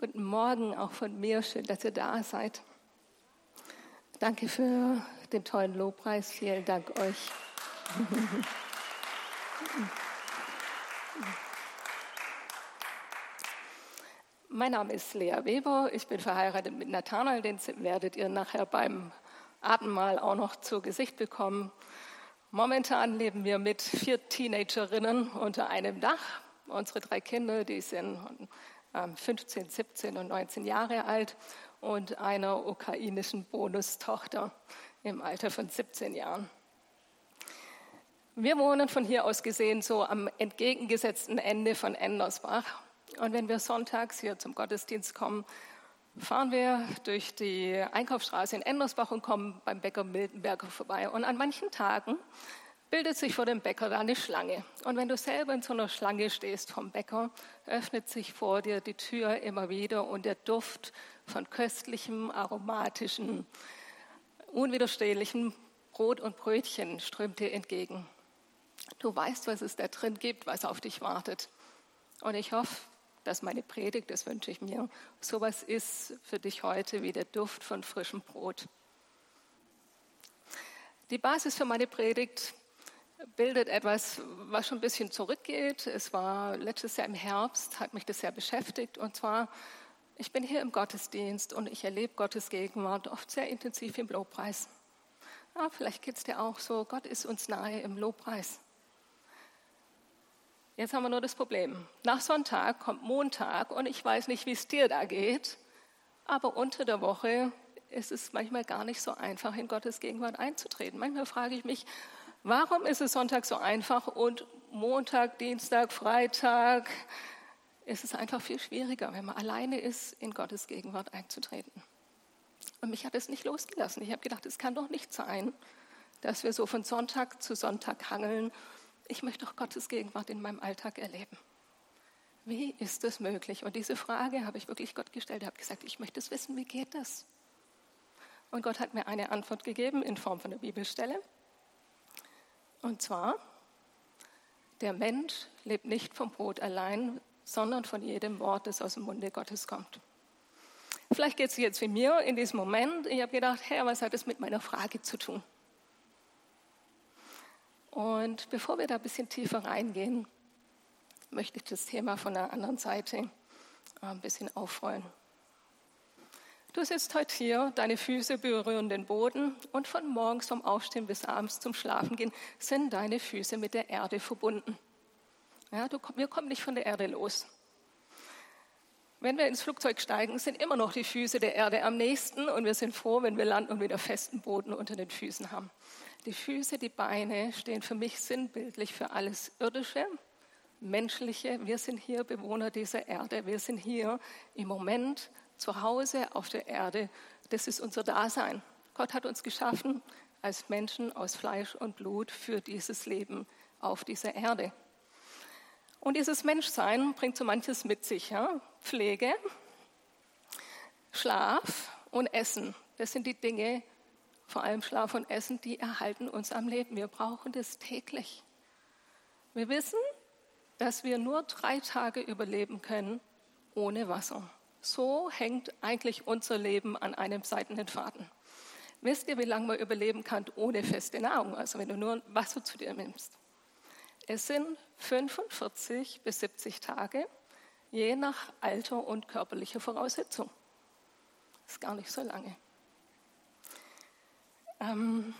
Guten Morgen auch von mir. Schön, dass ihr da seid. Danke für den tollen Lobpreis. Vielen Dank euch. Mein Name ist Lea Weber. Ich bin verheiratet mit Nathanael. Den werdet ihr nachher beim Abendmahl auch noch zu Gesicht bekommen. Momentan leben wir mit vier Teenagerinnen unter einem Dach. Unsere drei Kinder, die sind 15, ähm, 17 und 19 Jahre alt und einer ukrainischen Bonustochter im Alter von 17 Jahren. Wir wohnen von hier aus gesehen so am entgegengesetzten Ende von Endersbach. Und wenn wir sonntags hier zum Gottesdienst kommen, fahren wir durch die Einkaufsstraße in Endersbach und kommen beim Bäcker Miltenberger vorbei. Und an manchen Tagen bildet sich vor dem Bäcker da eine Schlange. Und wenn du selber in so einer Schlange stehst vom Bäcker, öffnet sich vor dir die Tür immer wieder und der Duft von köstlichem, aromatischen, unwiderstehlichem Brot und Brötchen strömt dir entgegen. Du weißt, was es da drin gibt, was auf dich wartet. Und ich hoffe, dass meine Predigt, das wünsche ich mir, sowas ist für dich heute wie der Duft von frischem Brot. Die Basis für meine Predigt bildet etwas, was schon ein bisschen zurückgeht. Es war letztes Jahr im Herbst, hat mich das sehr beschäftigt. Und zwar, ich bin hier im Gottesdienst und ich erlebe Gottes Gegenwart oft sehr intensiv im Lobpreis. Ja, vielleicht geht es dir auch so, Gott ist uns nahe im Lobpreis. Jetzt haben wir nur das Problem. Nach Sonntag kommt Montag und ich weiß nicht, wie es dir da geht, aber unter der Woche ist es manchmal gar nicht so einfach, in Gottes Gegenwart einzutreten. Manchmal frage ich mich, Warum ist es Sonntag so einfach und Montag, Dienstag, Freitag ist es einfach viel schwieriger, wenn man alleine ist, in Gottes Gegenwart einzutreten? Und mich hat es nicht losgelassen. Ich habe gedacht, es kann doch nicht sein, dass wir so von Sonntag zu Sonntag hangeln. Ich möchte doch Gottes Gegenwart in meinem Alltag erleben. Wie ist das möglich? Und diese Frage habe ich wirklich Gott gestellt. Ich habe gesagt, ich möchte es wissen, wie geht das? Und Gott hat mir eine Antwort gegeben in Form von einer Bibelstelle. Und zwar, der Mensch lebt nicht vom Brot allein, sondern von jedem Wort, das aus dem Munde Gottes kommt. Vielleicht geht es jetzt wie mir in diesem Moment. Ich habe gedacht, Herr, was hat es mit meiner Frage zu tun? Und bevor wir da ein bisschen tiefer reingehen, möchte ich das Thema von der anderen Seite äh, ein bisschen aufrollen. Du sitzt heute hier, deine Füße berühren den Boden und von morgens vom Aufstehen bis abends zum Schlafen gehen sind deine Füße mit der Erde verbunden. Ja, du, wir kommen nicht von der Erde los. Wenn wir ins Flugzeug steigen, sind immer noch die Füße der Erde am nächsten und wir sind froh, wenn wir landen und wieder festen Boden unter den Füßen haben. Die Füße, die Beine stehen für mich sinnbildlich für alles Irdische, Menschliche. Wir sind hier Bewohner dieser Erde. Wir sind hier im Moment zu Hause auf der Erde. Das ist unser Dasein. Gott hat uns geschaffen als Menschen aus Fleisch und Blut für dieses Leben auf dieser Erde. Und dieses Menschsein bringt so manches mit sich. Ja? Pflege, Schlaf und Essen. Das sind die Dinge, vor allem Schlaf und Essen, die erhalten uns am Leben. Wir brauchen das täglich. Wir wissen, dass wir nur drei Tage überleben können ohne Wasser. So hängt eigentlich unser Leben an einem seidenen Faden. Wisst ihr, wie lange man überleben kann ohne feste Nahrung, also wenn du nur Wasser zu dir nimmst? Es sind 45 bis 70 Tage, je nach Alter und körperlicher Voraussetzung. Das ist gar nicht so lange. Ähm,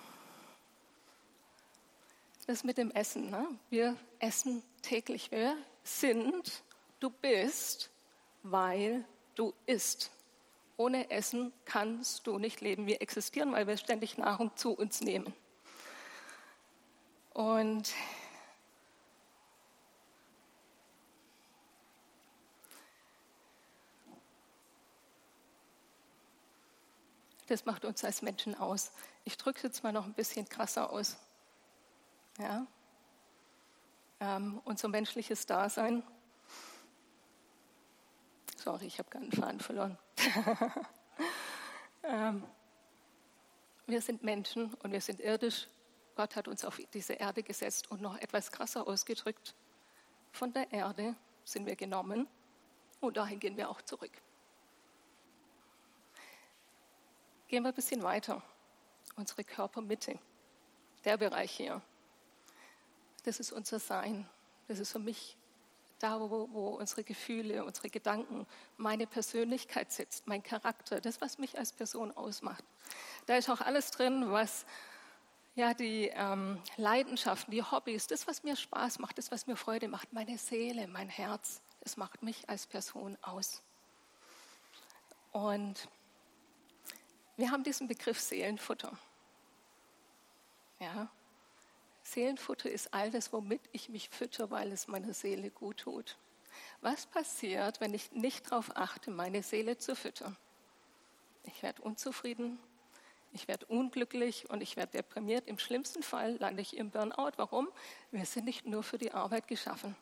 das mit dem Essen. Ne? Wir essen täglich. Wir sind, du bist, weil du isst. Ohne Essen kannst du nicht leben. Wir existieren, weil wir ständig Nahrung zu uns nehmen. Und das macht uns als Menschen aus. Ich drücke es jetzt mal noch ein bisschen krasser aus. Ja? Ähm, unser menschliches Dasein Sorry, ich habe keinen Faden verloren. ähm, wir sind Menschen und wir sind irdisch. Gott hat uns auf diese Erde gesetzt und noch etwas krasser ausgedrückt. Von der Erde sind wir genommen und dahin gehen wir auch zurück. Gehen wir ein bisschen weiter. Unsere Körpermitte, der Bereich hier, das ist unser Sein. Das ist für mich da, wo, wo unsere Gefühle, unsere Gedanken, meine Persönlichkeit sitzt, mein Charakter, das, was mich als Person ausmacht. Da ist auch alles drin, was ja, die ähm, Leidenschaften, die Hobbys, das, was mir Spaß macht, das, was mir Freude macht, meine Seele, mein Herz, das macht mich als Person aus. Und wir haben diesen Begriff Seelenfutter. Ja, Seelenfutter ist all das, womit ich mich fütter, weil es meiner Seele gut tut. Was passiert, wenn ich nicht darauf achte, meine Seele zu füttern? Ich werde unzufrieden, ich werde unglücklich und ich werde deprimiert. Im schlimmsten Fall lande ich im Burnout. Warum? Wir sind nicht nur für die Arbeit geschaffen.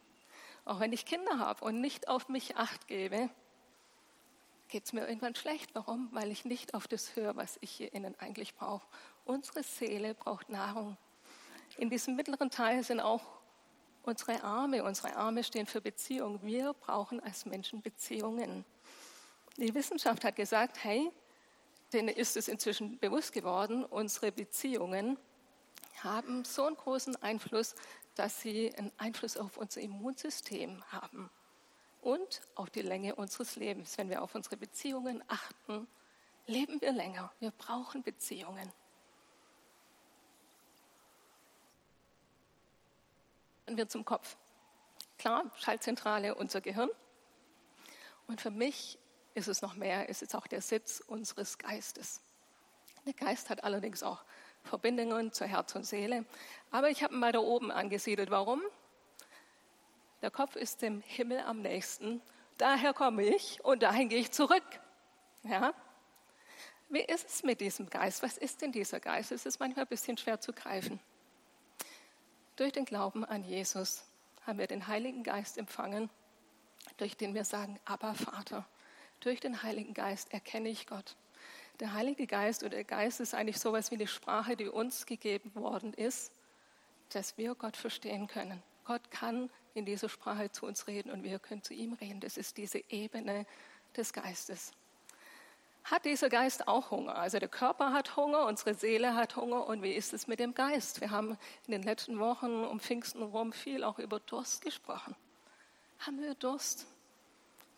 Auch wenn ich Kinder habe und nicht auf mich acht gebe, geht es mir irgendwann schlecht. Warum? Weil ich nicht auf das höre, was ich hier innen eigentlich brauche. Unsere Seele braucht Nahrung. In diesem mittleren Teil sind auch unsere Arme. Unsere Arme stehen für Beziehung. Wir brauchen als Menschen Beziehungen. Die Wissenschaft hat gesagt, hey, denen ist es inzwischen bewusst geworden, unsere Beziehungen haben so einen großen Einfluss, dass sie einen Einfluss auf unser Immunsystem haben und auf die Länge unseres Lebens. Wenn wir auf unsere Beziehungen achten, leben wir länger. Wir brauchen Beziehungen. Wir zum Kopf. Klar, Schaltzentrale, unser Gehirn. Und für mich ist es noch mehr, ist es auch der Sitz unseres Geistes. Der Geist hat allerdings auch Verbindungen zu Herz und Seele. Aber ich habe ihn mal da oben angesiedelt. Warum? Der Kopf ist dem Himmel am nächsten. Daher komme ich und dahin gehe ich zurück. Ja? Wie ist es mit diesem Geist? Was ist denn dieser Geist? Es ist manchmal ein bisschen schwer zu greifen. Durch den Glauben an Jesus haben wir den Heiligen Geist empfangen, durch den wir sagen, aber Vater. Durch den Heiligen Geist erkenne ich Gott. Der Heilige Geist oder der Geist ist eigentlich so etwas wie eine Sprache, die uns gegeben worden ist, dass wir Gott verstehen können. Gott kann in dieser Sprache zu uns reden und wir können zu ihm reden. Das ist diese Ebene des Geistes hat dieser Geist auch Hunger. Also der Körper hat Hunger, unsere Seele hat Hunger und wie ist es mit dem Geist? Wir haben in den letzten Wochen um Pfingsten rum viel auch über Durst gesprochen. Haben wir Durst?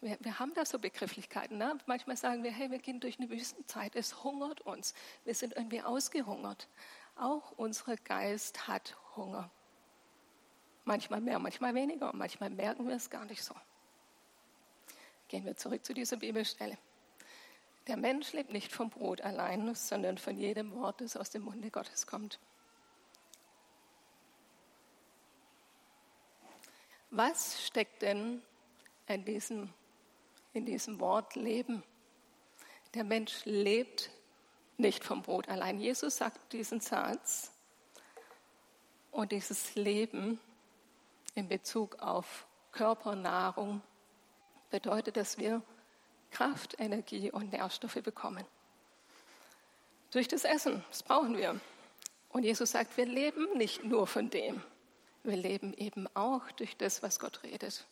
Wir, wir haben da so Begrifflichkeiten. Ne? Manchmal sagen wir, hey, wir gehen durch eine Wüstenzeit, es hungert uns. Wir sind irgendwie ausgehungert. Auch unser Geist hat Hunger. Manchmal mehr, manchmal weniger. Manchmal merken wir es gar nicht so. Gehen wir zurück zu dieser Bibelstelle. Der Mensch lebt nicht vom Brot allein, sondern von jedem Wort, das aus dem Munde Gottes kommt. Was steckt denn in diesem, in diesem Wort Leben? Der Mensch lebt nicht vom Brot allein. Jesus sagt diesen Satz und dieses Leben in Bezug auf Körpernahrung bedeutet, dass wir Kraft, Energie und Nährstoffe bekommen. Durch das Essen, das brauchen wir. Und Jesus sagt, wir leben nicht nur von dem, wir leben eben auch durch das, was Gott redet.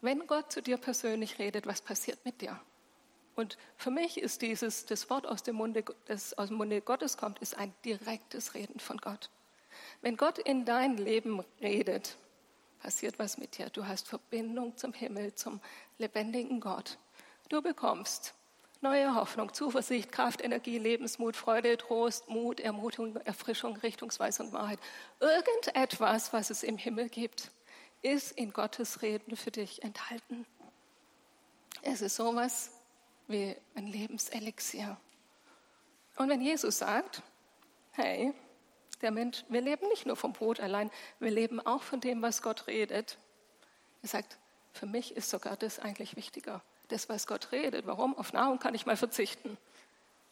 Wenn Gott zu dir persönlich redet, was passiert mit dir? Und für mich ist dieses, das Wort aus dem Munde, das aus dem Munde Gottes kommt, ist ein direktes Reden von Gott. Wenn Gott in dein Leben redet, passiert was mit dir. Du hast Verbindung zum Himmel, zum lebendigen Gott. Du bekommst neue Hoffnung, Zuversicht, Kraft, Energie, Lebensmut, Freude, Trost, Mut, Ermutigung, Erfrischung, Richtungsweisung, Wahrheit. Irgendetwas, was es im Himmel gibt, ist in Gottes Reden für dich enthalten. Es ist sowas wie ein Lebenselixier. Und wenn Jesus sagt, hey, der Mensch, wir leben nicht nur vom Brot allein, wir leben auch von dem, was Gott redet. Er sagt, für mich ist sogar das eigentlich wichtiger das, was Gott redet. Warum? Auf Nahrung kann ich mal verzichten.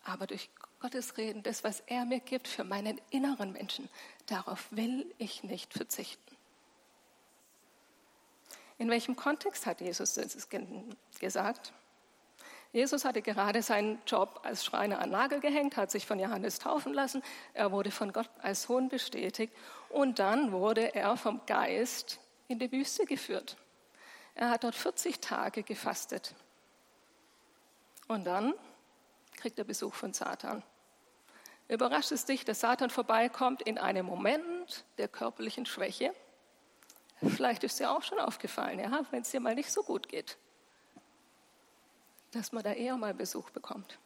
Aber durch Gottes Reden, das, was er mir gibt für meinen inneren Menschen, darauf will ich nicht verzichten. In welchem Kontext hat Jesus das gesagt? Jesus hatte gerade seinen Job als Schreiner an Nagel gehängt, hat sich von Johannes taufen lassen, er wurde von Gott als Sohn bestätigt und dann wurde er vom Geist in die Wüste geführt. Er hat dort 40 Tage gefastet. Und dann kriegt er Besuch von Satan. Überrascht es dich, dass Satan vorbeikommt in einem Moment der körperlichen Schwäche? Vielleicht ist dir auch schon aufgefallen, ja, wenn es dir mal nicht so gut geht, dass man da eher mal Besuch bekommt.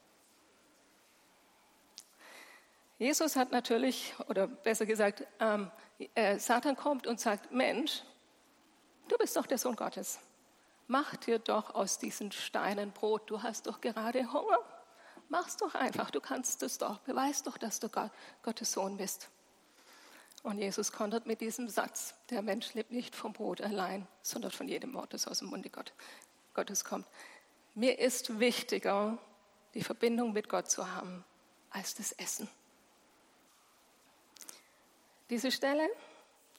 Jesus hat natürlich, oder besser gesagt, ähm, äh, Satan kommt und sagt, Mensch, du bist doch der Sohn Gottes. Mach dir doch aus diesen Steinen Brot. Du hast doch gerade Hunger. Mach's doch einfach. Du kannst es doch. Beweis doch, dass du Gott, Gottes Sohn bist. Und Jesus kontert mit diesem Satz, der Mensch lebt nicht vom Brot allein, sondern von jedem Wort, das aus dem Munde Gott, Gottes kommt. Mir ist wichtiger, die Verbindung mit Gott zu haben, als das Essen. Diese Stelle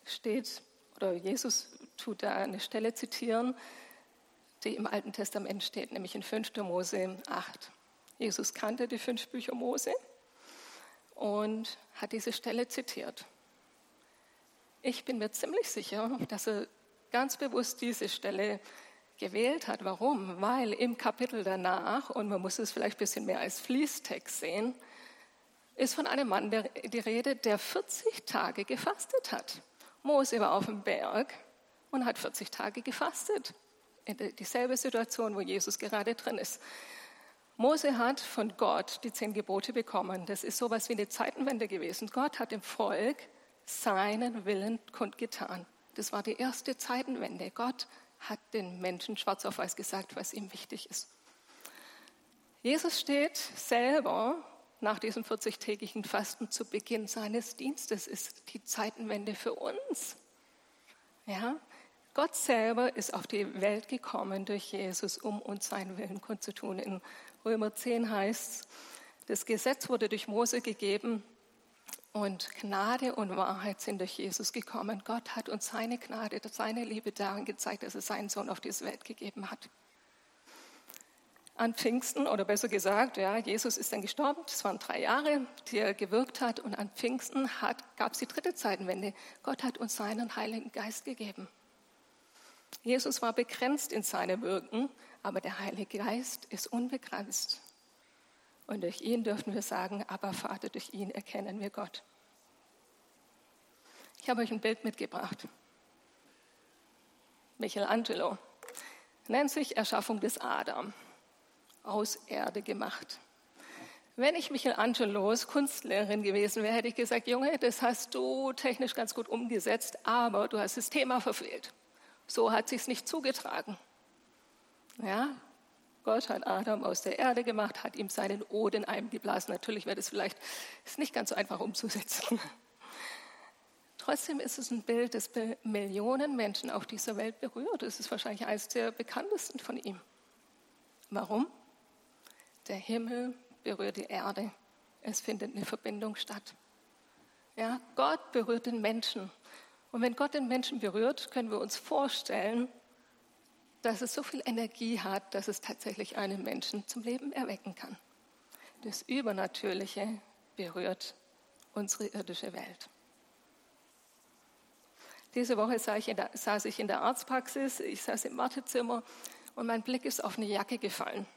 steht, oder Jesus tut da eine Stelle zitieren, die im Alten Testament steht, nämlich in 5. Mose 8. Jesus kannte die fünf Bücher Mose und hat diese Stelle zitiert. Ich bin mir ziemlich sicher, dass er ganz bewusst diese Stelle gewählt hat. Warum? Weil im Kapitel danach, und man muss es vielleicht ein bisschen mehr als Fließtext sehen, ist von einem Mann die Rede, der 40 Tage gefastet hat. Mose war auf dem Berg und hat 40 Tage gefastet. In dieselbe Situation, wo Jesus gerade drin ist. Mose hat von Gott die zehn Gebote bekommen. Das ist sowas wie eine Zeitenwende gewesen. Gott hat dem Volk seinen Willen kundgetan. Das war die erste Zeitenwende. Gott hat den Menschen schwarz auf weiß gesagt, was ihm wichtig ist. Jesus steht selber nach diesem 40-tägigen Fasten zu Beginn seines Dienstes ist die Zeitenwende für uns. Ja, Gott selber ist auf die Welt gekommen durch Jesus, um uns seinen Willen kundzutun. In Römer 10 heißt es, das Gesetz wurde durch Mose gegeben und Gnade und Wahrheit sind durch Jesus gekommen. Gott hat uns seine Gnade, seine Liebe darin gezeigt, dass er seinen Sohn auf diese Welt gegeben hat an Pfingsten, oder besser gesagt, ja, Jesus ist dann gestorben, das waren drei Jahre, die er gewirkt hat, und an Pfingsten gab es die dritte Zeitenwende. Gott hat uns seinen Heiligen Geist gegeben. Jesus war begrenzt in seinem Wirken, aber der Heilige Geist ist unbegrenzt. Und durch ihn dürfen wir sagen, aber Vater, durch ihn erkennen wir Gott. Ich habe euch ein Bild mitgebracht. Michelangelo nennt sich Erschaffung des Adam aus Erde gemacht. Wenn ich Michelangelos Kunstlehrerin gewesen wäre, hätte ich gesagt, Junge, das hast du technisch ganz gut umgesetzt, aber du hast das Thema verfehlt. So hat sich's nicht zugetragen. Ja, Gott hat Adam aus der Erde gemacht, hat ihm seinen Oden eingeblasen. Natürlich wäre das vielleicht ist nicht ganz so einfach umzusetzen. Trotzdem ist es ein Bild, das Millionen Menschen auf dieser Welt berührt. Es ist wahrscheinlich eines der bekanntesten von ihm. Warum? Der Himmel berührt die Erde. Es findet eine Verbindung statt. Ja, Gott berührt den Menschen. Und wenn Gott den Menschen berührt, können wir uns vorstellen, dass es so viel Energie hat, dass es tatsächlich einen Menschen zum Leben erwecken kann. Das Übernatürliche berührt unsere irdische Welt. Diese Woche saß ich, in der Arztpraxis, ich saß im Wartezimmer und mein Blick ist auf eine Jacke gefallen.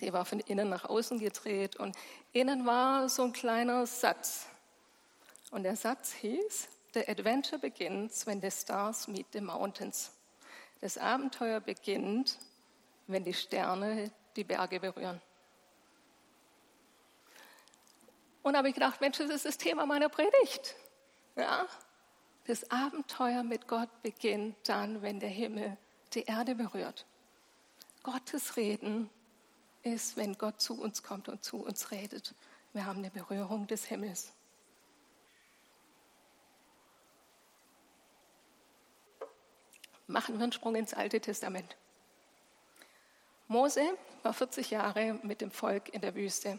Die war von innen nach außen gedreht und innen war so ein kleiner Satz. Und der Satz hieß, The adventure begins when the stars meet the mountains. Das Abenteuer beginnt, wenn die Sterne die Berge berühren. Und habe ich gedacht, Mensch, das ist das Thema meiner Predigt. Ja? Das Abenteuer mit Gott beginnt dann, wenn der Himmel die Erde berührt. Gottes Reden ist, wenn Gott zu uns kommt und zu uns redet. Wir haben eine Berührung des Himmels. Machen wir einen Sprung ins Alte Testament. Mose war 40 Jahre mit dem Volk in der Wüste.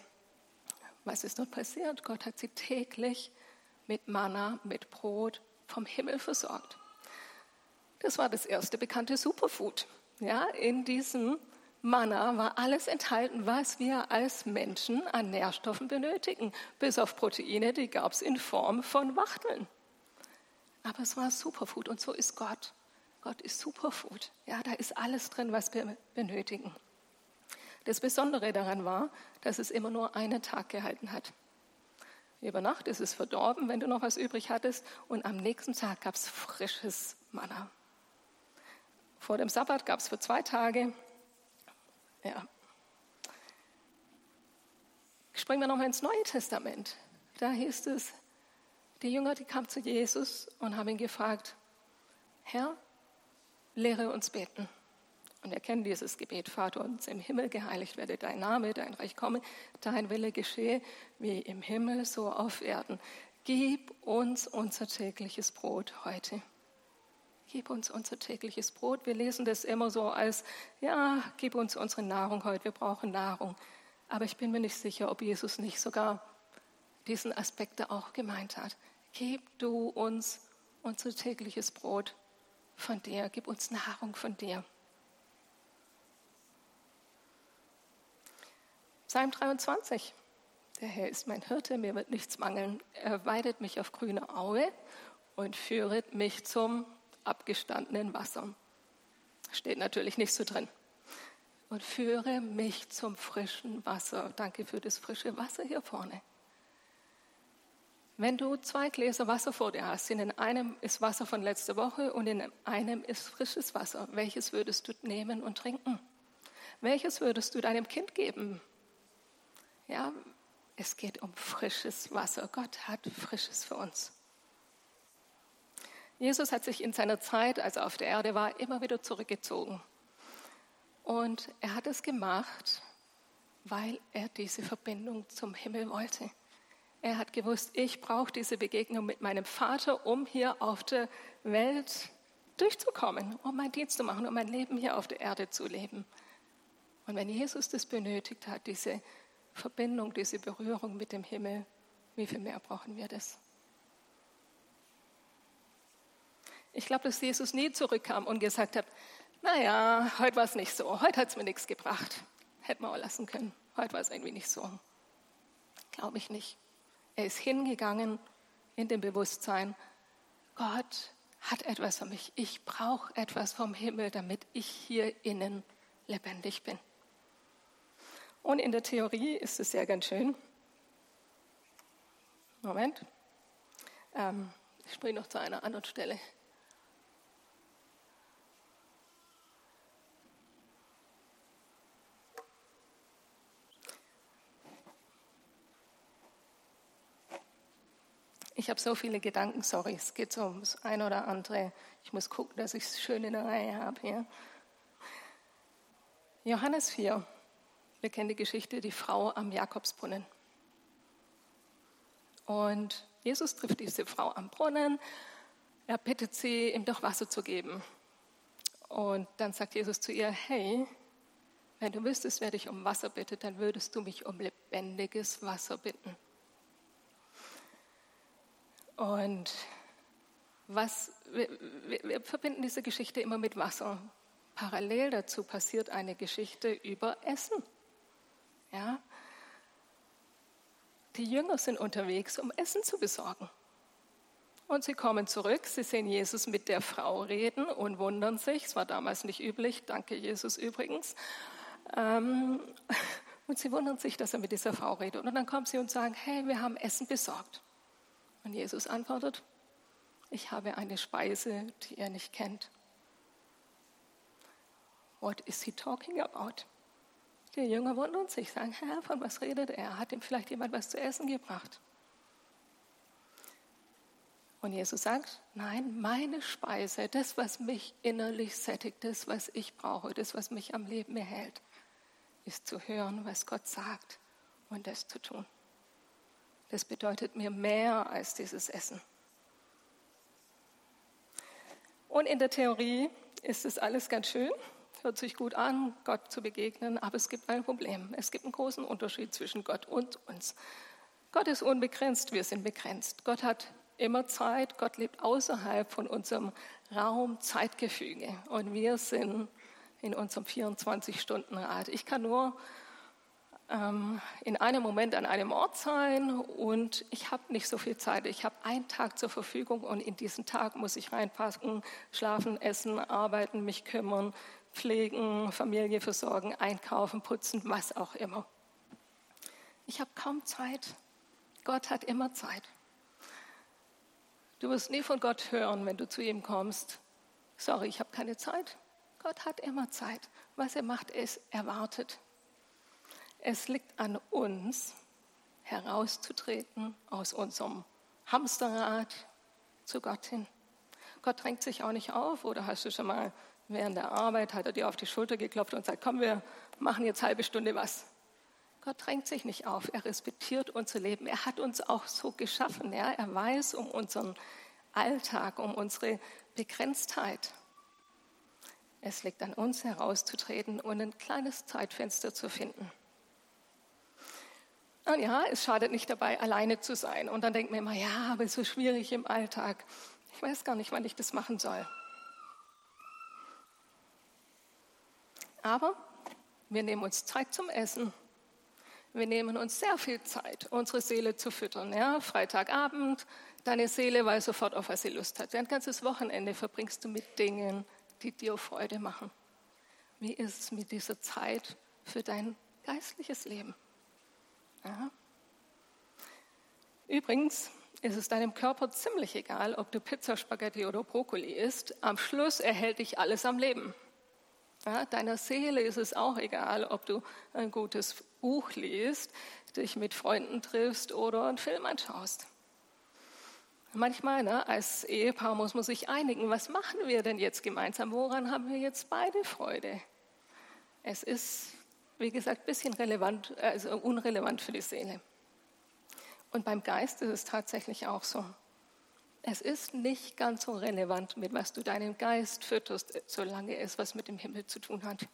Was ist dort passiert? Gott hat sie täglich mit Manna, mit Brot vom Himmel versorgt. Das war das erste bekannte Superfood. Ja, in diesem Manna war alles enthalten, was wir als Menschen an Nährstoffen benötigen. Bis auf Proteine, die gab es in Form von Wachteln. Aber es war Superfood und so ist Gott. Gott ist Superfood. Ja, da ist alles drin, was wir benötigen. Das Besondere daran war, dass es immer nur einen Tag gehalten hat. Über Nacht ist es verdorben, wenn du noch was übrig hattest, und am nächsten Tag gab es frisches Manna. Vor dem Sabbat gab es für zwei Tage. Ja. Springen wir nochmal ins Neue Testament. Da hieß es, die Jünger, die kamen zu Jesus und haben ihn gefragt, Herr, lehre uns beten. Und er kennt dieses Gebet, Vater uns im Himmel, geheiligt werde dein Name, dein Reich komme, dein Wille geschehe, wie im Himmel, so auf Erden. Gib uns unser tägliches Brot heute. Gib uns unser tägliches Brot. Wir lesen das immer so als, ja, gib uns unsere Nahrung heute, wir brauchen Nahrung. Aber ich bin mir nicht sicher, ob Jesus nicht sogar diesen Aspekt da auch gemeint hat. Gib du uns unser tägliches Brot von dir, gib uns Nahrung von dir. Psalm 23. Der Herr ist mein Hirte, mir wird nichts mangeln. Er weidet mich auf grüne Aue und führet mich zum abgestandenen Wasser. Steht natürlich nicht so drin. Und führe mich zum frischen Wasser. Danke für das frische Wasser hier vorne. Wenn du zwei Gläser Wasser vor dir hast, in einem ist Wasser von letzter Woche und in einem ist frisches Wasser, welches würdest du nehmen und trinken? Welches würdest du deinem Kind geben? Ja, es geht um frisches Wasser. Gott hat frisches für uns. Jesus hat sich in seiner Zeit, als er auf der Erde war, immer wieder zurückgezogen. Und er hat es gemacht, weil er diese Verbindung zum Himmel wollte. Er hat gewusst, ich brauche diese Begegnung mit meinem Vater, um hier auf der Welt durchzukommen, um meinen Dienst zu machen, um mein Leben hier auf der Erde zu leben. Und wenn Jesus das benötigt hat, diese Verbindung, diese Berührung mit dem Himmel, wie viel mehr brauchen wir das? Ich glaube, dass Jesus nie zurückkam und gesagt hat, naja, heute war es nicht so, heute hat es mir nichts gebracht. Hätten wir auch lassen können. Heute war es irgendwie nicht so. Glaube ich nicht. Er ist hingegangen in dem Bewusstsein, Gott hat etwas für mich. Ich brauche etwas vom Himmel, damit ich hier innen lebendig bin. Und in der Theorie ist es ja ganz schön. Moment. Ähm, ich springe noch zu einer anderen Stelle. Ich habe so viele Gedanken, sorry, es geht so ums ein oder andere. Ich muss gucken, dass ich es schön in der Reihe habe hier. Johannes 4. Wir kennen die Geschichte, die Frau am Jakobsbrunnen. Und Jesus trifft diese Frau am Brunnen. Er bittet sie, ihm doch Wasser zu geben. Und dann sagt Jesus zu ihr, hey, wenn du wüsstest, wer dich um Wasser bittet, dann würdest du mich um lebendiges Wasser bitten. Und was, wir, wir, verbinden diese Geschichte immer mit Wasser. Parallel dazu passiert eine Geschichte über Essen. Ja? Die Jünger sind unterwegs, um Essen zu besorgen. Und sie kommen zurück, sie sehen Jesus mit der Frau reden und wundern sich. Es war damals nicht üblich, danke Jesus übrigens. Ähm, und sie wundern sich, dass er mit dieser Frau redet. Und dann kommen sie und sagen, hey, wir haben Essen besorgt. Und Jesus antwortet, ich habe eine Speise, die ihr nicht kennt. What is he talking about? Die Jünger wundern sich, sagen, Herr, von was redet er? Hat ihm vielleicht jemand was zu essen gebracht? Und Jesus sagt, nein, meine Speise, das, was mich innerlich sättigt, das, was ich brauche, das, was mich am Leben erhält, ist zu hören, was Gott sagt und das zu tun. Das bedeutet mir mehr als dieses Essen. Und in der Theorie ist es alles ganz schön, hört sich gut an, Gott zu begegnen, aber es gibt ein Problem. Es gibt einen großen Unterschied zwischen Gott und uns. Gott ist unbegrenzt, wir sind begrenzt. Gott hat immer Zeit, Gott lebt außerhalb von unserem Raum-Zeitgefüge und wir sind in unserem 24-Stunden-Rad. Ich kann nur ähm, in einem Moment an einem Ort sein und ich habe nicht so viel Zeit. Ich habe einen Tag zur Verfügung und in diesen Tag muss ich reinpassen, schlafen, essen, arbeiten, mich kümmern, pflegen, Familie versorgen, einkaufen, putzen, was auch immer. Ich habe kaum Zeit. Gott hat immer Zeit. Du wirst nie von Gott hören, wenn du zu ihm kommst. Sorry, ich habe keine Zeit. Gott hat immer Zeit. Was er macht, ist, er wartet. Es liegt an uns, herauszutreten aus unserem Hamsterrad zu Gott hin. Gott drängt sich auch nicht auf. Oder hast du schon mal während der Arbeit, hat er dir auf die Schulter geklopft und sagt, komm, wir machen jetzt halbe Stunde was. Gott drängt sich nicht auf, er respektiert unser Leben. Er hat uns auch so geschaffen. Ja? Er weiß um unseren Alltag, um unsere Begrenztheit. Es liegt an uns herauszutreten und ein kleines Zeitfenster zu finden. Und ja, es schadet nicht dabei, alleine zu sein. Und dann denkt man immer, ja, aber es ist so schwierig im Alltag. Ich weiß gar nicht, wann ich das machen soll. Aber wir nehmen uns Zeit zum Essen wir nehmen uns sehr viel Zeit, unsere Seele zu füttern. Ja? Freitagabend, deine Seele weiß sofort, auf was sie Lust hat. Ein ganzes Wochenende verbringst du mit Dingen, die dir Freude machen. Wie ist es mit dieser Zeit für dein geistliches Leben? Ja? Übrigens ist es deinem Körper ziemlich egal, ob du Pizza, Spaghetti oder Brokkoli isst. Am Schluss erhält dich alles am Leben. Ja, deiner Seele ist es auch egal, ob du ein gutes Buch liest, dich mit Freunden triffst oder einen Film anschaust. Manchmal ne, als Ehepaar muss man sich einigen, was machen wir denn jetzt gemeinsam? Woran haben wir jetzt beide Freude? Es ist, wie gesagt, ein bisschen relevant, also unrelevant für die Seele. Und beim Geist ist es tatsächlich auch so. Es ist nicht ganz so relevant, mit was du deinen Geist fütterst, solange es was mit dem Himmel zu tun hat.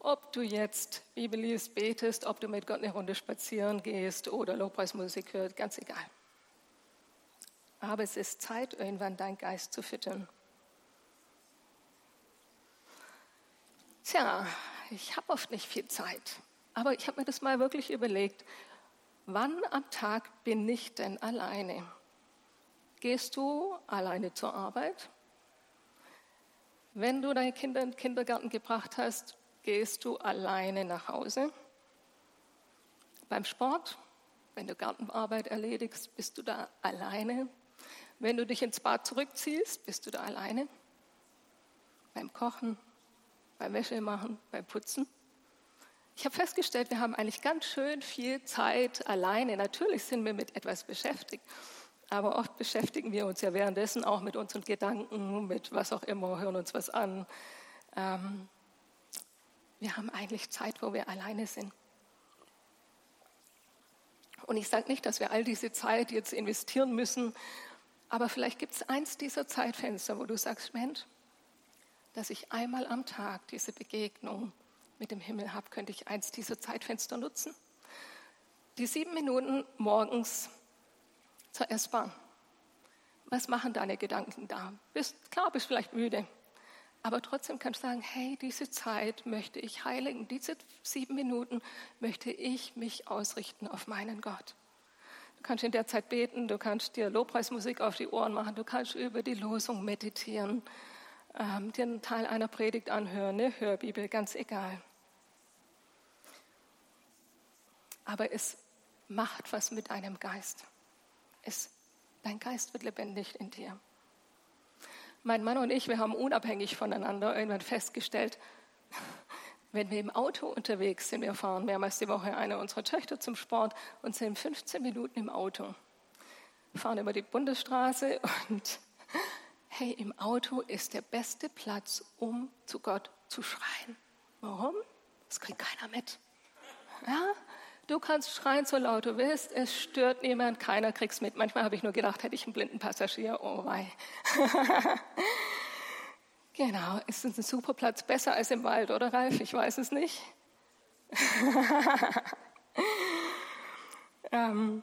Ob du jetzt Bibel liest, betest, ob du mit Gott eine Runde spazieren gehst oder Lobpreismusik hörst, ganz egal. Aber es ist Zeit, irgendwann deinen Geist zu füttern. Tja, ich habe oft nicht viel Zeit, aber ich habe mir das mal wirklich überlegt. Wann am Tag bin ich denn alleine? Gehst du alleine zur Arbeit? Wenn du deine Kinder in den Kindergarten gebracht hast, gehst du alleine nach Hause. Beim Sport, wenn du Gartenarbeit erledigst, bist du da alleine. Wenn du dich ins Bad zurückziehst, bist du da alleine. Beim Kochen, beim Wäschemachen, beim Putzen. Ich habe festgestellt, wir haben eigentlich ganz schön viel Zeit alleine. Natürlich sind wir mit etwas beschäftigt. Aber oft beschäftigen wir uns ja währenddessen auch mit unseren Gedanken, mit was auch immer, hören uns was an. Ähm, wir haben eigentlich Zeit, wo wir alleine sind. Und ich sage nicht, dass wir all diese Zeit jetzt investieren müssen, aber vielleicht gibt es eins dieser Zeitfenster, wo du sagst, Mensch, dass ich einmal am Tag diese Begegnung mit dem Himmel habe, könnte ich eins dieser Zeitfenster nutzen. Die sieben Minuten morgens zur S-Bahn. Was machen deine Gedanken da? Bist, klar, bist vielleicht müde, aber trotzdem kannst du sagen, hey, diese Zeit möchte ich heiligen, diese sieben Minuten möchte ich mich ausrichten auf meinen Gott. Du kannst in der Zeit beten, du kannst dir Lobpreismusik auf die Ohren machen, du kannst über die Losung meditieren, ähm, dir einen Teil einer Predigt anhören, eine Hörbibel, ganz egal. Aber es macht was mit einem Geist. Es, dein Geist wird lebendig in dir. Mein Mann und ich, wir haben unabhängig voneinander irgendwann festgestellt, wenn wir im Auto unterwegs sind, wir fahren mehrmals die Woche eine unserer Töchter zum Sport und sind 15 Minuten im Auto, fahren über die Bundesstraße und hey, im Auto ist der beste Platz, um zu Gott zu schreien. Warum? Das kriegt keiner mit. Ja? Du kannst schreien, so laut du willst, es stört niemand, keiner kriegt's mit. Manchmal habe ich nur gedacht, hätte ich einen blinden Passagier, oh wei. genau, ist ein super Platz, besser als im Wald, oder Ralf? Ich weiß es nicht. ähm,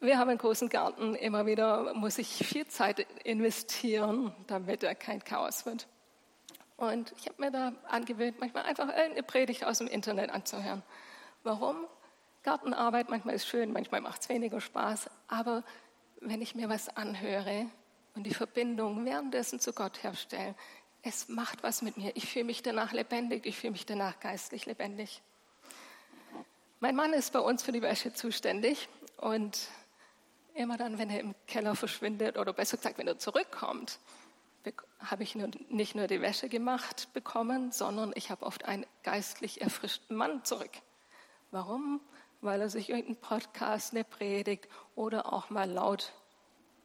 wir haben einen großen Garten, immer wieder muss ich viel Zeit investieren, damit er kein Chaos wird. Und ich habe mir da angewöhnt, manchmal einfach eine Predigt aus dem Internet anzuhören. Warum? Gartenarbeit manchmal ist schön, manchmal macht es weniger Spaß, aber wenn ich mir was anhöre und die Verbindung währenddessen zu Gott herstelle, Es macht was mit mir. Ich fühle mich danach lebendig, ich fühle mich danach geistlich lebendig. Mein Mann ist bei uns für die Wäsche zuständig und immer dann, wenn er im Keller verschwindet oder besser gesagt, wenn er zurückkommt, habe ich nicht nur die Wäsche gemacht bekommen, sondern ich habe oft einen geistlich erfrischten Mann zurück. Warum? Weil er sich irgendeinen Podcast, eine Predigt oder auch mal laut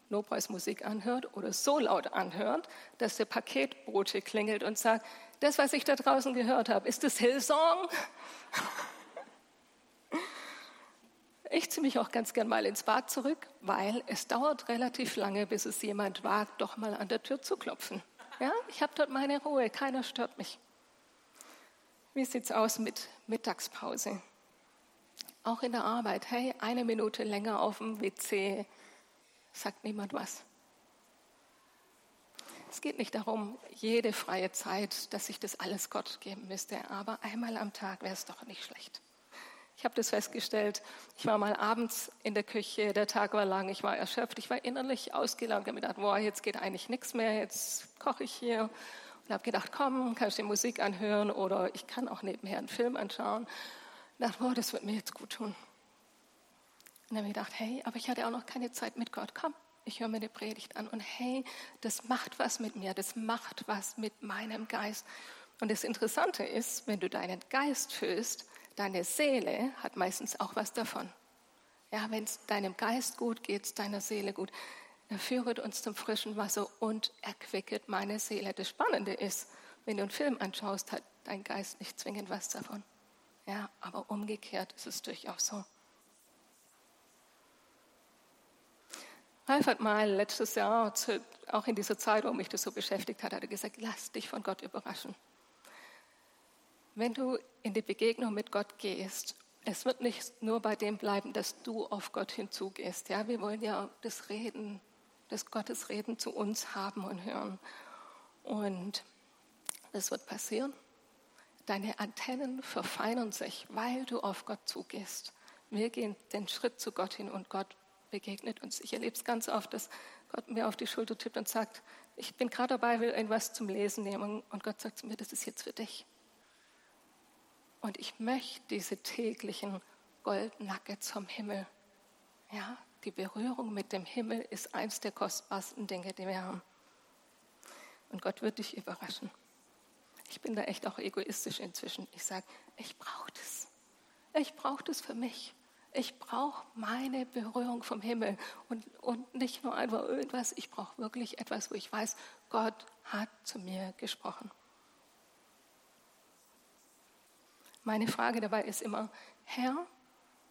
Lobpreismusik anhört oder so laut anhört, dass der Paketbote klingelt und sagt, das, was ich da draußen gehört habe, ist das Hillsong? Ich ziehe mich auch ganz gern mal ins Bad zurück, weil es dauert relativ lange, bis es jemand wagt, doch mal an der Tür zu klopfen. Ja, ich habe dort meine Ruhe, keiner stört mich. Wie sieht es aus mit Mittagspause? Auch in der Arbeit, hey, eine Minute länger auf dem WC, sagt niemand was. Es geht nicht darum, jede freie Zeit, dass ich das alles Gott geben müsste, aber einmal am Tag wäre es doch nicht schlecht. Ich habe das festgestellt. Ich war mal abends in der Küche, der Tag war lang, ich war erschöpft, ich war innerlich ausgelaugt. Habe gedacht, boah, jetzt geht eigentlich nichts mehr, jetzt koche ich hier. Und habe gedacht, komm, kann ich die Musik anhören oder ich kann auch nebenher einen Film anschauen. Ich dachte, boah, das wird mir jetzt gut tun. Und dann habe ich gedacht, hey, aber ich hatte auch noch keine Zeit mit Gott. Komm, ich höre mir die Predigt an und hey, das macht was mit mir, das macht was mit meinem Geist. Und das Interessante ist, wenn du deinen Geist fühlst, deine Seele hat meistens auch was davon. Ja, wenn es deinem Geist gut geht, deiner Seele gut, er führet uns zum frischen Wasser und erquicket meine Seele. Das Spannende ist, wenn du einen Film anschaust, hat dein Geist nicht zwingend was davon. Ja, aber umgekehrt ist es durchaus so. Ralf hat mal letztes Jahr, auch in dieser Zeit, wo mich das so beschäftigt hat, hat er gesagt, lass dich von Gott überraschen. Wenn du in die Begegnung mit Gott gehst, es wird nicht nur bei dem bleiben, dass du auf Gott hinzugehst. Ja, wir wollen ja das Reden, das Gottes Reden zu uns haben und hören. Und das wird passieren. Deine Antennen verfeinern sich, weil du auf Gott zugehst. Wir gehen den Schritt zu Gott hin und Gott begegnet uns. Ich erlebe es ganz oft, dass Gott mir auf die Schulter tippt und sagt, ich bin gerade dabei, will irgendwas zum Lesen nehmen. Und Gott sagt zu mir, das ist jetzt für dich. Und ich möchte diese täglichen Goldnuggets vom Himmel. Ja, die Berührung mit dem Himmel ist eins der kostbarsten Dinge, die wir haben. Und Gott wird dich überraschen. Ich bin da echt auch egoistisch inzwischen. Ich sage, ich brauche das. Ich brauche das für mich. Ich brauche meine Berührung vom Himmel und, und nicht nur einfach irgendwas. Ich brauche wirklich etwas, wo ich weiß, Gott hat zu mir gesprochen. Meine Frage dabei ist immer, Herr,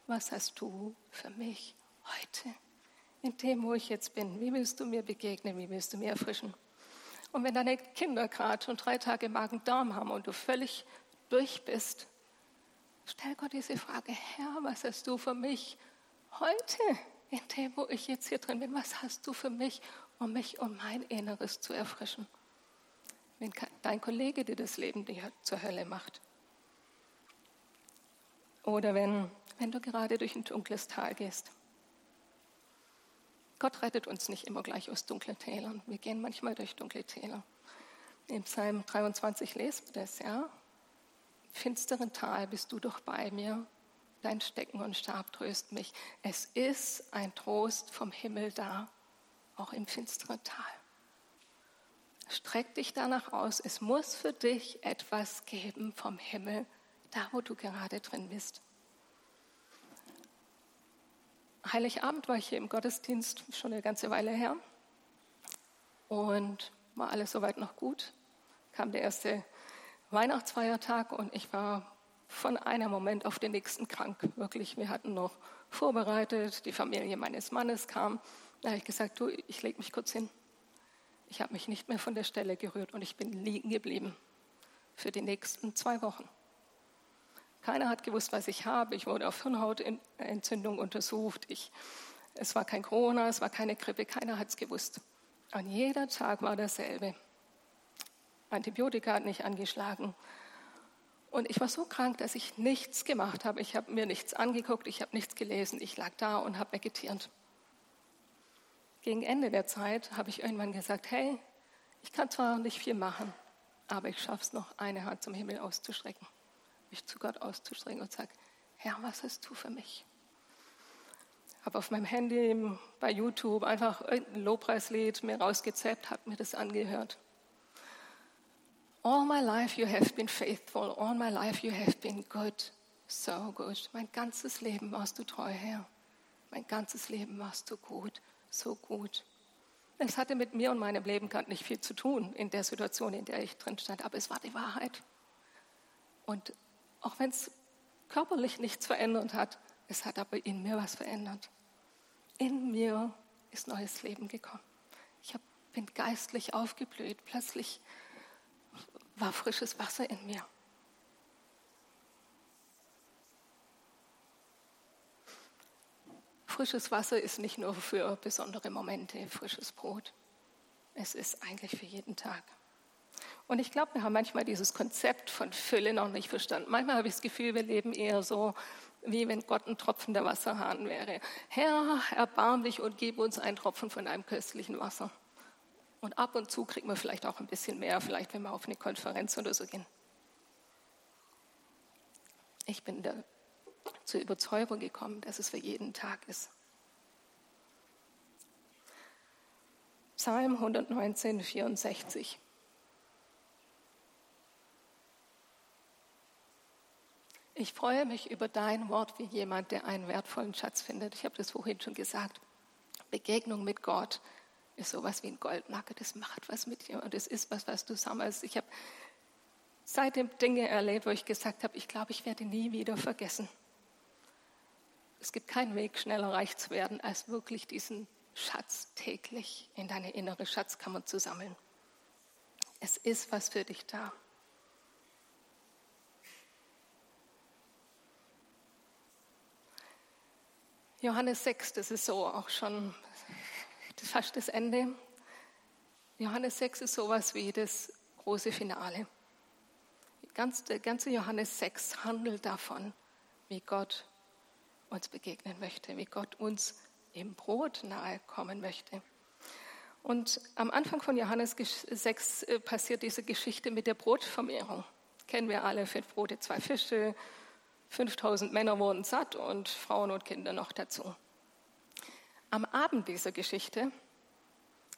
was hast du für mich heute? In dem, wo ich jetzt bin, wie willst du mir begegnen, wie willst du mir erfrischen? Und wenn deine Kinder gerade schon drei Tage Magen-Darm haben und du völlig durch bist, stell Gott diese Frage, Herr, was hast du für mich heute, in dem, wo ich jetzt hier drin bin? Was hast du für mich, um mich um mein Inneres zu erfrischen? Wenn dein Kollege dir das Leben zur Hölle macht, oder wenn, wenn du gerade durch ein dunkles Tal gehst. Gott rettet uns nicht immer gleich aus dunklen Tälern. Wir gehen manchmal durch dunkle Täler. Im Psalm 23 lesen wir das, ja. Finsteren Tal bist du doch bei mir. Dein Stecken und Stab tröst mich. Es ist ein Trost vom Himmel da, auch im finsteren Tal. Streck dich danach aus. Es muss für dich etwas geben vom Himmel da wo du gerade drin bist. Heiligabend war ich hier im Gottesdienst schon eine ganze Weile her und war alles soweit noch gut. Kam der erste Weihnachtsfeiertag und ich war von einem Moment auf den nächsten krank. Wirklich, wir hatten noch vorbereitet, die Familie meines Mannes kam. Da habe ich gesagt, du, ich lege mich kurz hin. Ich habe mich nicht mehr von der Stelle gerührt und ich bin liegen geblieben für die nächsten zwei Wochen. Keiner hat gewusst, was ich habe. Ich wurde auf Hirnhautentzündung untersucht. Ich, es war kein Corona, es war keine Grippe. Keiner hat es gewusst. Und jeder Tag war dasselbe. Antibiotika hat nicht angeschlagen. Und ich war so krank, dass ich nichts gemacht habe. Ich habe mir nichts angeguckt, ich habe nichts gelesen. Ich lag da und habe vegetiert. Gegen Ende der Zeit habe ich irgendwann gesagt, hey, ich kann zwar nicht viel machen, aber ich schaffe es noch, eine Hand zum Himmel auszustrecken, mich zu Gott auszustrecken und sage, Herr, was hast du für mich? Habe auf meinem Handy bei YouTube einfach irgendein Lobpreislied mir rausgezappt, habe mir das angehört. All my life you have been faithful, all my life you have been good, so good. Mein ganzes Leben warst du treu, Herr. Mein ganzes Leben warst du gut, so gut. Es hatte mit mir und meinem Leben gerade nicht viel zu tun in der Situation, in der ich drin stand, aber es war die Wahrheit. Und auch wenn es körperlich nichts verändert hat, es hat aber in mir was verändert. In mir ist neues Leben gekommen. Ich hab, bin geistlich aufgeblüht. Plötzlich war frisches Wasser in mir. Frisches Wasser ist nicht nur für besondere Momente, frisches Brot. Es ist eigentlich für jeden Tag. Und ich glaube, wir haben manchmal dieses Konzept von Fülle noch nicht verstanden. Manchmal habe ich das Gefühl, wir leben eher so, wie wenn Gott ein Tropfen der Wasserhahn wäre. Herr, erbarm dich und gib uns einen Tropfen von einem köstlichen Wasser. Und ab und zu kriegt man vielleicht auch ein bisschen mehr, vielleicht wenn wir auf eine Konferenz oder so gehen. Ich bin der zur Überzeugung gekommen, dass es für jeden Tag ist. Psalm 119, 64. Ich freue mich über dein Wort wie jemand, der einen wertvollen Schatz findet. Ich habe das vorhin schon gesagt. Begegnung mit Gott ist sowas wie ein Goldnacke. Das macht was mit dir und es ist was, was du sammelst. Ich habe seitdem Dinge erlebt, wo ich gesagt habe, ich glaube, ich werde nie wieder vergessen. Es gibt keinen Weg, schneller reich zu werden, als wirklich diesen Schatz täglich in deine innere Schatzkammer zu sammeln. Es ist was für dich da. Johannes 6, das ist so auch schon fast das Ende. Johannes 6 ist sowas wie das große Finale. der ganze Johannes 6 handelt davon, wie Gott uns begegnen möchte, wie Gott uns im Brot nahe kommen möchte. Und am Anfang von Johannes 6 äh, passiert diese Geschichte mit der Brotvermehrung. Kennen wir alle, fünf Brote, zwei Fische, 5000 Männer wurden satt und Frauen und Kinder noch dazu. Am Abend dieser Geschichte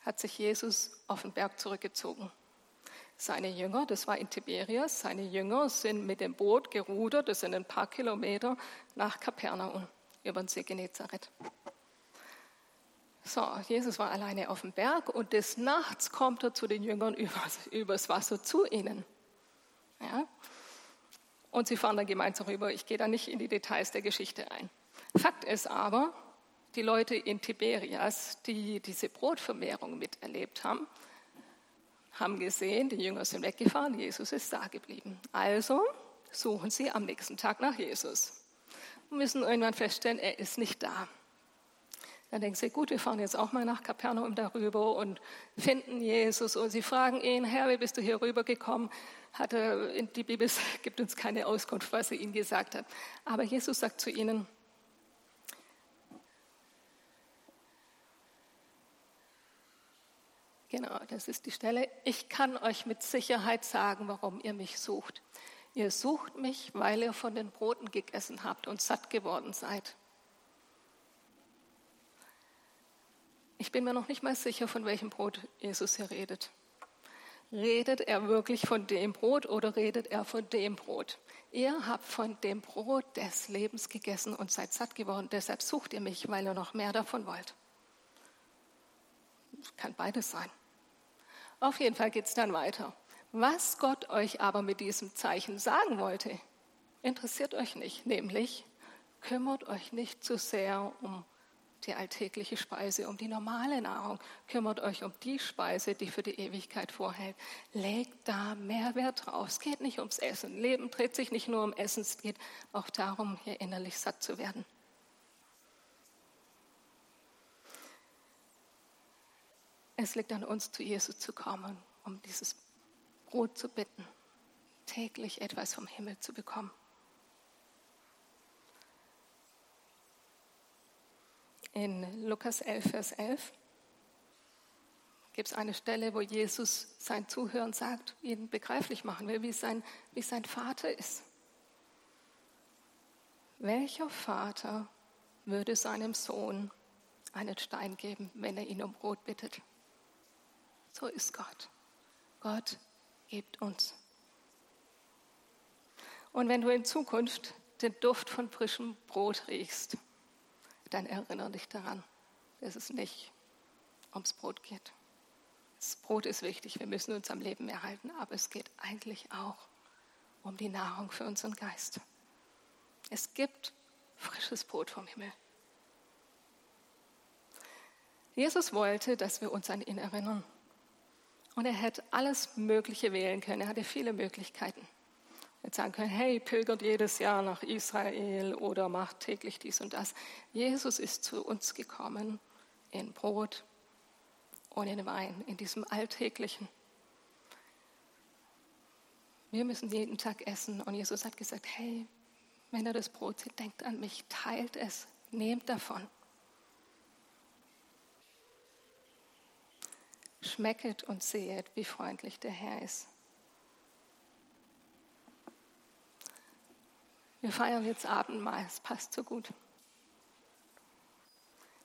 hat sich Jesus auf den Berg zurückgezogen. Seine Jünger, das war in Tiberias, seine Jünger sind mit dem Boot gerudert, das sind ein paar Kilometer, nach Kapernaum über den See Genezareth. So, Jesus war alleine auf dem Berg und des Nachts kommt er zu den Jüngern übers, übers Wasser zu ihnen. Ja? Und sie fahren dann gemeinsam rüber. Ich gehe da nicht in die Details der Geschichte ein. Fakt ist aber, die Leute in Tiberias, die diese Brotvermehrung miterlebt haben, haben gesehen, die Jünger sind weggefahren, Jesus ist da geblieben. Also suchen sie am nächsten Tag nach Jesus und müssen irgendwann feststellen, er ist nicht da. Dann denken sie, gut, wir fahren jetzt auch mal nach Kapernaum darüber und finden Jesus und sie fragen ihn, Herr, wie bist du hier rübergekommen? Er, die Bibel gibt uns keine Auskunft, was er ihnen gesagt hat. Aber Jesus sagt zu ihnen, Genau, das ist die Stelle. Ich kann euch mit Sicherheit sagen, warum ihr mich sucht. Ihr sucht mich, weil ihr von den Broten gegessen habt und satt geworden seid. Ich bin mir noch nicht mal sicher, von welchem Brot Jesus hier redet. Redet er wirklich von dem Brot oder redet er von dem Brot? Ihr habt von dem Brot des Lebens gegessen und seid satt geworden. Deshalb sucht ihr mich, weil ihr noch mehr davon wollt. Kann beides sein. Auf jeden Fall geht es dann weiter. Was Gott euch aber mit diesem Zeichen sagen wollte, interessiert euch nicht. Nämlich, kümmert euch nicht zu sehr um die alltägliche Speise, um die normale Nahrung. Kümmert euch um die Speise, die für die Ewigkeit vorhält. Legt da Mehrwert drauf. Es geht nicht ums Essen. Leben dreht sich nicht nur um Essen, es geht auch darum, hier innerlich satt zu werden. Es liegt an uns, zu Jesus zu kommen, um dieses Brot zu bitten, täglich etwas vom Himmel zu bekommen. In Lukas 11, Vers 11 gibt es eine Stelle, wo Jesus sein Zuhören sagt, ihn begreiflich machen will, wie sein, wie sein Vater ist. Welcher Vater würde seinem Sohn einen Stein geben, wenn er ihn um Brot bittet? So ist Gott. Gott gibt uns. Und wenn du in Zukunft den Duft von frischem Brot riechst, dann erinnere dich daran, dass es nicht ums Brot geht. Das Brot ist wichtig, wir müssen uns am Leben erhalten, aber es geht eigentlich auch um die Nahrung für unseren Geist. Es gibt frisches Brot vom Himmel. Jesus wollte, dass wir uns an ihn erinnern. Und er hätte alles Mögliche wählen können. Er hatte viele Möglichkeiten. Hätte sagen können, hey, pilgert jedes Jahr nach Israel oder macht täglich dies und das. Jesus ist zu uns gekommen in Brot und in Wein, in diesem Alltäglichen. Wir müssen jeden Tag essen und Jesus hat gesagt, hey, wenn ihr das Brot seht, denkt an mich, teilt es, nehmt davon. Schmecket und sehet, wie freundlich der Herr ist. Wir feiern jetzt Abendmahl, es passt so gut.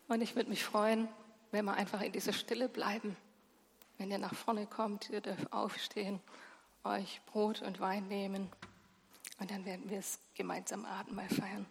Und ich würde mich freuen, wenn wir einfach in dieser Stille bleiben. Wenn ihr nach vorne kommt, ihr dürft aufstehen, euch Brot und Wein nehmen und dann werden wir es gemeinsam Abendmahl feiern.